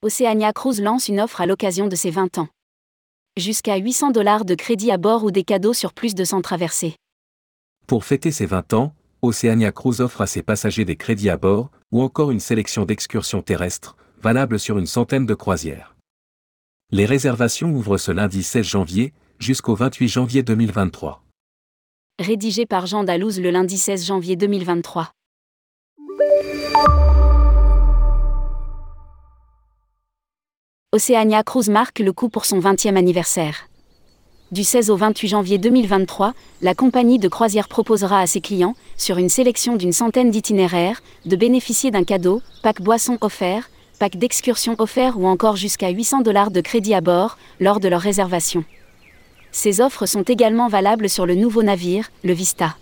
Oceania Cruise lance une offre à l'occasion de ses 20 ans. Jusqu'à 800 dollars de crédit à bord ou des cadeaux sur plus de 100 traversées. Pour fêter ses 20 ans, Oceania Cruise offre à ses passagers des crédits à bord, ou encore une sélection d'excursions terrestres, valables sur une centaine de croisières. Les réservations ouvrent ce lundi 16 janvier, jusqu'au 28 janvier 2023. Rédigé par Jean Dalouse le lundi 16 janvier 2023. Oceania Cruise marque le coup pour son 20e anniversaire. Du 16 au 28 janvier 2023, la compagnie de croisière proposera à ses clients, sur une sélection d'une centaine d'itinéraires, de bénéficier d'un cadeau, pack boisson offert, pack d'excursion offert ou encore jusqu'à 800 dollars de crédit à bord, lors de leur réservation. Ces offres sont également valables sur le nouveau navire, le Vista.